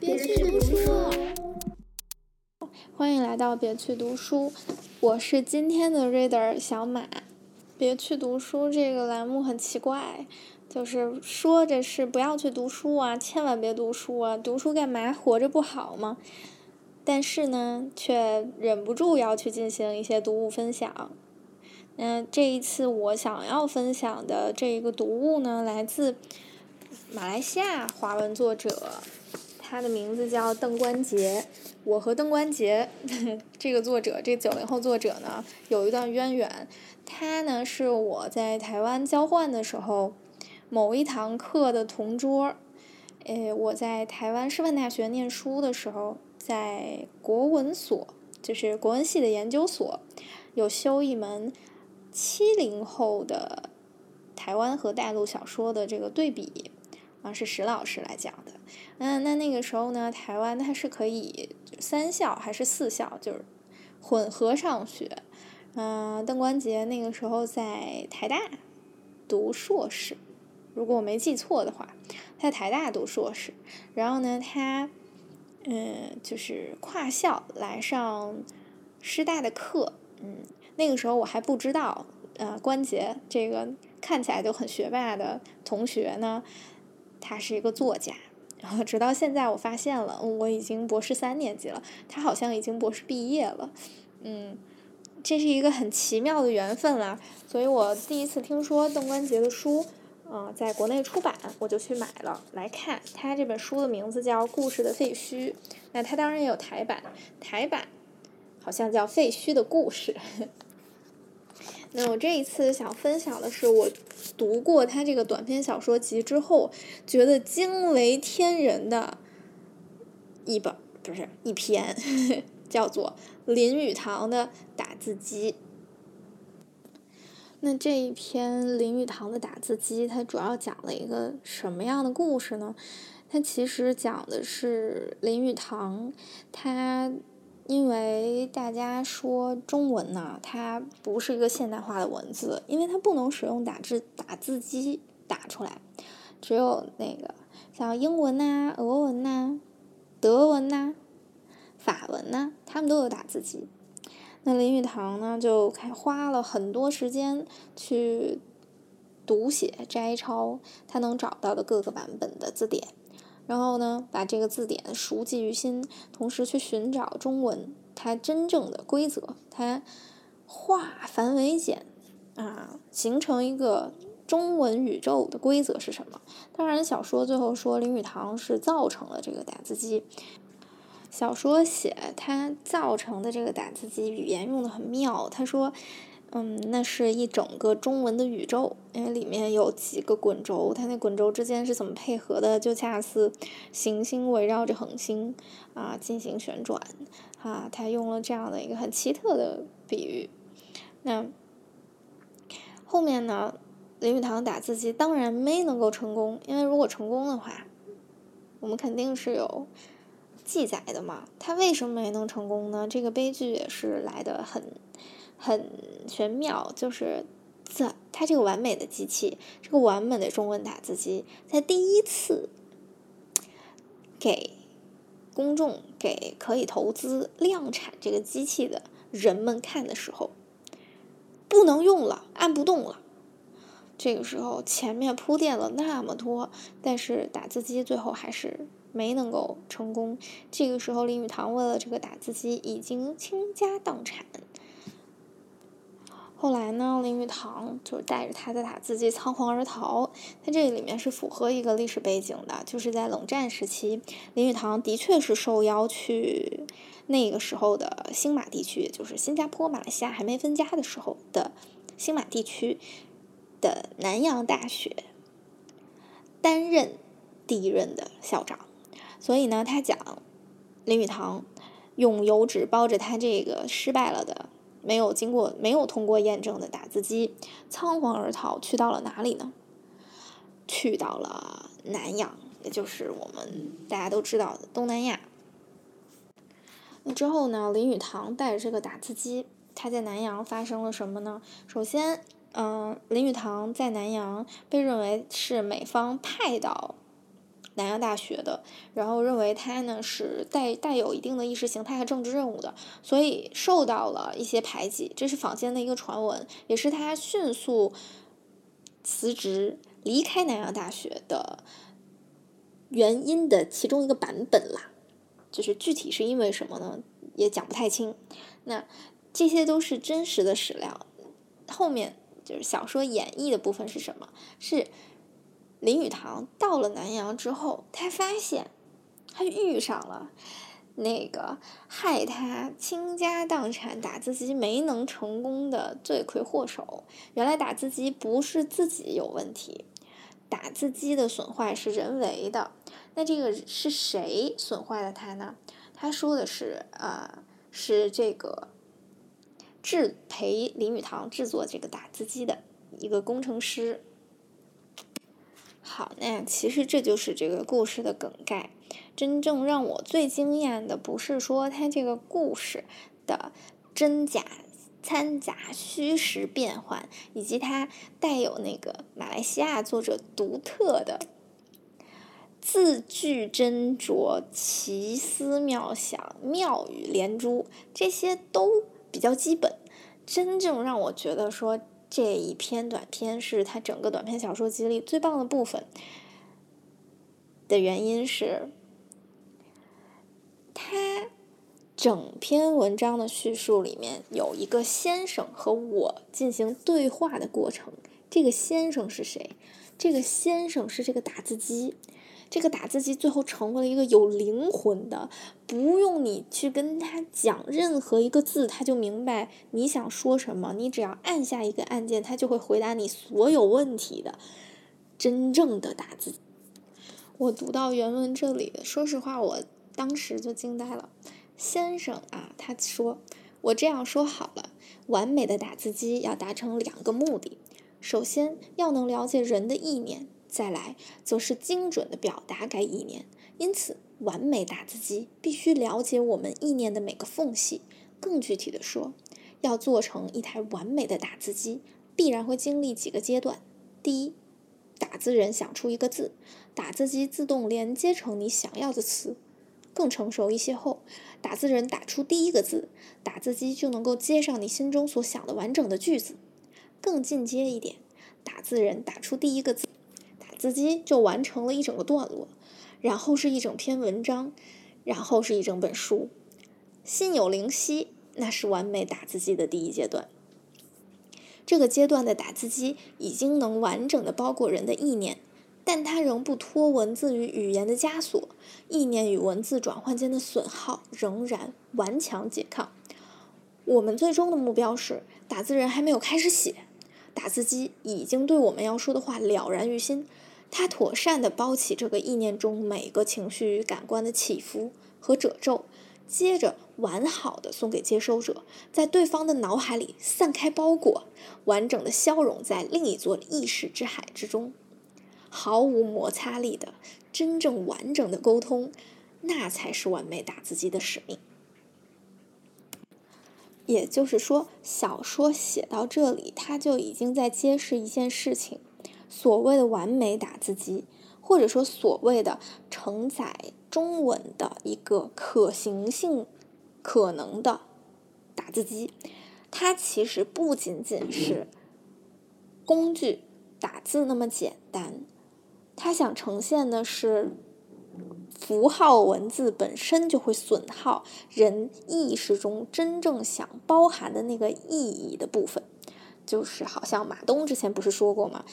别去读书，欢迎来到别去读书，我是今天的 reader 小马。别去读书这个栏目很奇怪，就是说着是不要去读书啊，千万别读书啊，读书干嘛？活着不好吗？但是呢，却忍不住要去进行一些读物分享。那这一次我想要分享的这一个读物呢，来自马来西亚华文作者，他的名字叫邓关杰。我和邓关杰 这个作者，这九零后作者呢，有一段渊源。他呢是我在台湾交换的时候某一堂课的同桌。诶，我在台湾师范大学念书的时候，在国文所，就是国文系的研究所，有修一门七零后的台湾和大陆小说的这个对比，啊，是石老师来讲的。嗯，那那个时候呢，台湾它是可以三校还是四校，就是混合上学。嗯，邓关杰那个时候在台大读硕士，如果我没记错的话，他在台大读硕士。然后呢，他嗯就是跨校来上师大的课。嗯，那个时候我还不知道，呃，关杰这个看起来就很学霸的同学呢，他是一个作家。然后直到现在，我发现了，我已经博士三年级了，他好像已经博士毕业了。嗯。这是一个很奇妙的缘分啦，所以我第一次听说邓关杰的书，嗯，在国内出版，我就去买了来看。他这本书的名字叫《故事的废墟》，那他当然也有台版，台版好像叫《废墟的故事》。那我这一次想分享的是，我读过他这个短篇小说集之后，觉得惊为天人的一本，不是一篇。叫做林语堂的打字机。那这一篇林语堂的打字机，它主要讲了一个什么样的故事呢？它其实讲的是林语堂，他因为大家说中文呢，它不是一个现代化的文字，因为它不能使用打字打字机打出来，只有那个像英文呐、俄文呐、德文呐。法文呐，他们都有打字机。那林语堂呢，就开花了很多时间去读写摘抄他能找到的各个版本的字典，然后呢，把这个字典熟记于心，同时去寻找中文它真正的规则，它化繁为简啊，形成一个中文宇宙的规则是什么？当然，小说最后说林语堂是造成了这个打字机。小说写它造成的这个打字机语言用的很妙。他说，嗯，那是一整个中文的宇宙，因为里面有几个滚轴，它那滚轴之间是怎么配合的？就恰似行星围绕着恒星啊进行旋转啊。他用了这样的一个很奇特的比喻。那后面呢，林语堂打字机当然没能够成功，因为如果成功的话，我们肯定是有。记载的嘛，他为什么没能成功呢？这个悲剧也是来的很很玄妙，就是这他这个完美的机器，这个完美的中文打字机，在第一次给公众、给可以投资量产这个机器的人们看的时候，不能用了，按不动了。这个时候前面铺垫了那么多，但是打字机最后还是。没能够成功。这个时候，林语堂为了这个打字机已经倾家荡产。后来呢，林语堂就带着他的打字机仓皇而逃。他这个里面是符合一个历史背景的，就是在冷战时期，林语堂的确是受邀去那个时候的新马地区，就是新加坡、马来西亚还没分家的时候的新马地区的南洋大学担任第一任的校长。所以呢，他讲林语堂用油纸包着他这个失败了的、没有经过、没有通过验证的打字机，仓皇而逃，去到了哪里呢？去到了南洋，也就是我们大家都知道的东南亚。那之后呢，林语堂带着这个打字机，他在南洋发生了什么呢？首先，嗯，林语堂在南洋被认为是美方派到。南洋大学的，然后认为他呢是带带有一定的意识形态和政治任务的，所以受到了一些排挤，这是坊间的一个传闻，也是他迅速辞职离开南洋大学的原因的其中一个版本啦。就是具体是因为什么呢，也讲不太清。那这些都是真实的史料，后面就是小说演绎的部分是什么？是。林语堂到了南阳之后，他发现他遇上了那个害他倾家荡产打字机没能成功的罪魁祸首。原来打字机不是自己有问题，打字机的损坏是人为的。那这个是谁损坏了它呢？他说的是，呃，是这个制陪林语堂制作这个打字机的一个工程师。好，那其实这就是这个故事的梗概。真正让我最惊艳的，不是说它这个故事的真假掺杂、虚实变换，以及它带有那个马来西亚作者独特的字句斟酌、奇思妙想、妙语连珠，这些都比较基本。真正让我觉得说。这一篇短篇是他整个短篇小说集里最棒的部分的原因是，他整篇文章的叙述里面有一个先生和我进行对话的过程。这个先生是谁？这个先生是这个打字机。这个打字机最后成为了一个有灵魂的，不用你去跟他讲任何一个字，他就明白你想说什么。你只要按下一个按键，他就会回答你所有问题的真正的打字。我读到原文这里，说实话，我当时就惊呆了。先生啊，他说：“我这样说好了，完美的打字机要达成两个目的，首先要能了解人的意念。”再来，则是精准的表达该意念。因此，完美打字机必须了解我们意念的每个缝隙。更具体的说，要做成一台完美的打字机，必然会经历几个阶段。第一，打字人想出一个字，打字机自动连接成你想要的词。更成熟一些后，打字人打出第一个字，打字机就能够接上你心中所想的完整的句子。更进阶一点，打字人打出第一个字。字机就完成了一整个段落，然后是一整篇文章，然后是一整本书。心有灵犀，那是完美打字机的第一阶段。这个阶段的打字机已经能完整的包裹人的意念，但它仍不脱文字与语言的枷锁，意念与文字转换间的损耗仍然顽强拮抗。我们最终的目标是，打字人还没有开始写，打字机已经对我们要说的话了然于心。他妥善地包起这个意念中每个情绪与感官的起伏和褶皱，接着完好的送给接收者，在对方的脑海里散开包裹，完整的消融在另一座意识之海之中，毫无摩擦力的真正完整的沟通，那才是完美打字机的使命。也就是说，小说写到这里，他就已经在揭示一件事情。所谓的完美打字机，或者说所谓的承载中文的一个可行性可能的打字机，它其实不仅仅是工具打字那么简单，它想呈现的是符号文字本身就会损耗人意识中真正想包含的那个意义的部分，就是好像马东之前不是说过吗？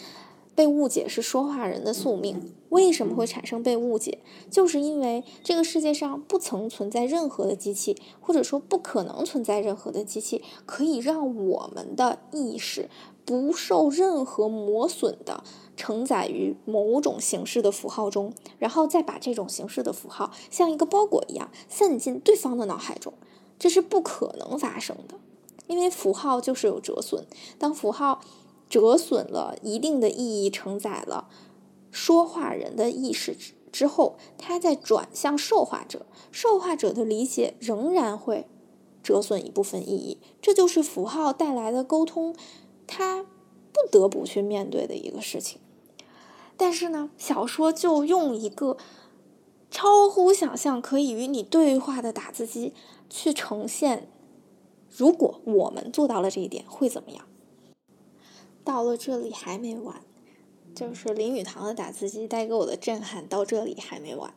被误解是说话人的宿命。为什么会产生被误解？就是因为这个世界上不曾存在任何的机器，或者说不可能存在任何的机器，可以让我们的意识不受任何磨损的承载于某种形式的符号中，然后再把这种形式的符号像一个包裹一样散进对方的脑海中。这是不可能发生的，因为符号就是有折损。当符号折损了一定的意义，承载了说话人的意识之后，它再转向受话者，受话者的理解仍然会折损一部分意义。这就是符号带来的沟通，它不得不去面对的一个事情。但是呢，小说就用一个超乎想象可以与你对话的打字机去呈现，如果我们做到了这一点，会怎么样？到了这里还没完，就是林语堂的打字机带给我的震撼到这里还没完，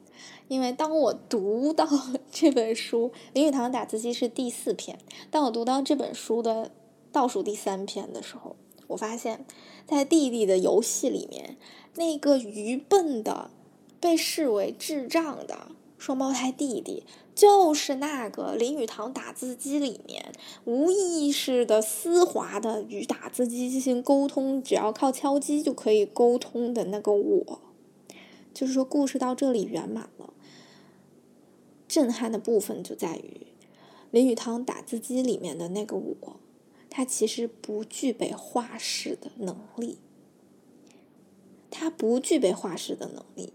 因为当我读到 这本书，林语堂打字机是第四篇，当我读到这本书的倒数第三篇的时候，我发现，在弟弟的游戏里面，那个愚笨的、被视为智障的双胞胎弟弟。就是那个林语堂打字机里面无意识的丝滑的与打字机进行沟通，只要靠敲击就可以沟通的那个我，就是说故事到这里圆满了。震撼的部分就在于林语堂打字机里面的那个我，他其实不具备画室的能力，他不具备画室的能力，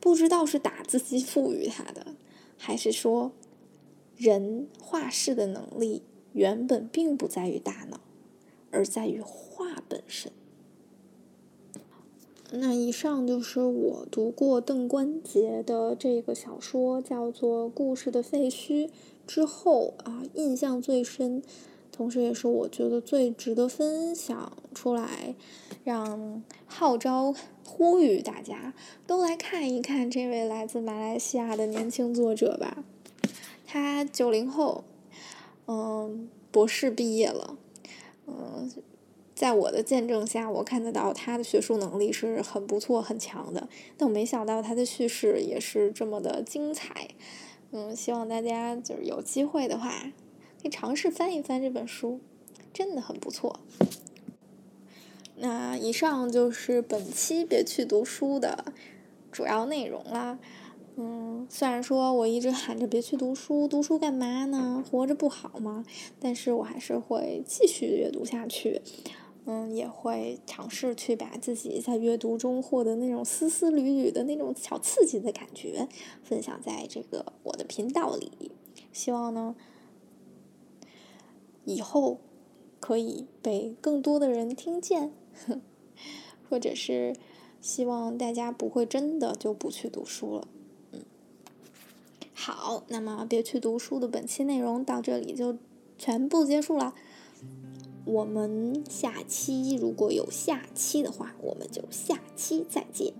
不知道是打字机赋予他的。还是说，人画事的能力原本并不在于大脑，而在于画本身。那以上就是我读过邓关杰的这个小说，叫做《故事的废墟》之后啊，印象最深，同时也是我觉得最值得分享出来，让号召。呼吁大家都来看一看这位来自马来西亚的年轻作者吧。他九零后，嗯，博士毕业了，嗯，在我的见证下，我看得到他的学术能力是很不错、很强的。但我没想到他的叙事也是这么的精彩。嗯，希望大家就是有机会的话，可以尝试翻一翻这本书，真的很不错。那以上就是本期别去读书的主要内容啦。嗯，虽然说我一直喊着别去读书，读书干嘛呢？活着不好吗？但是我还是会继续阅读下去。嗯，也会尝试去把自己在阅读中获得那种丝丝缕缕的那种小刺激的感觉分享在这个我的频道里。希望呢，以后可以被更多的人听见。或者是希望大家不会真的就不去读书了，嗯，好，那么别去读书的本期内容到这里就全部结束了。我们下期如果有下期的话，我们就下期再见。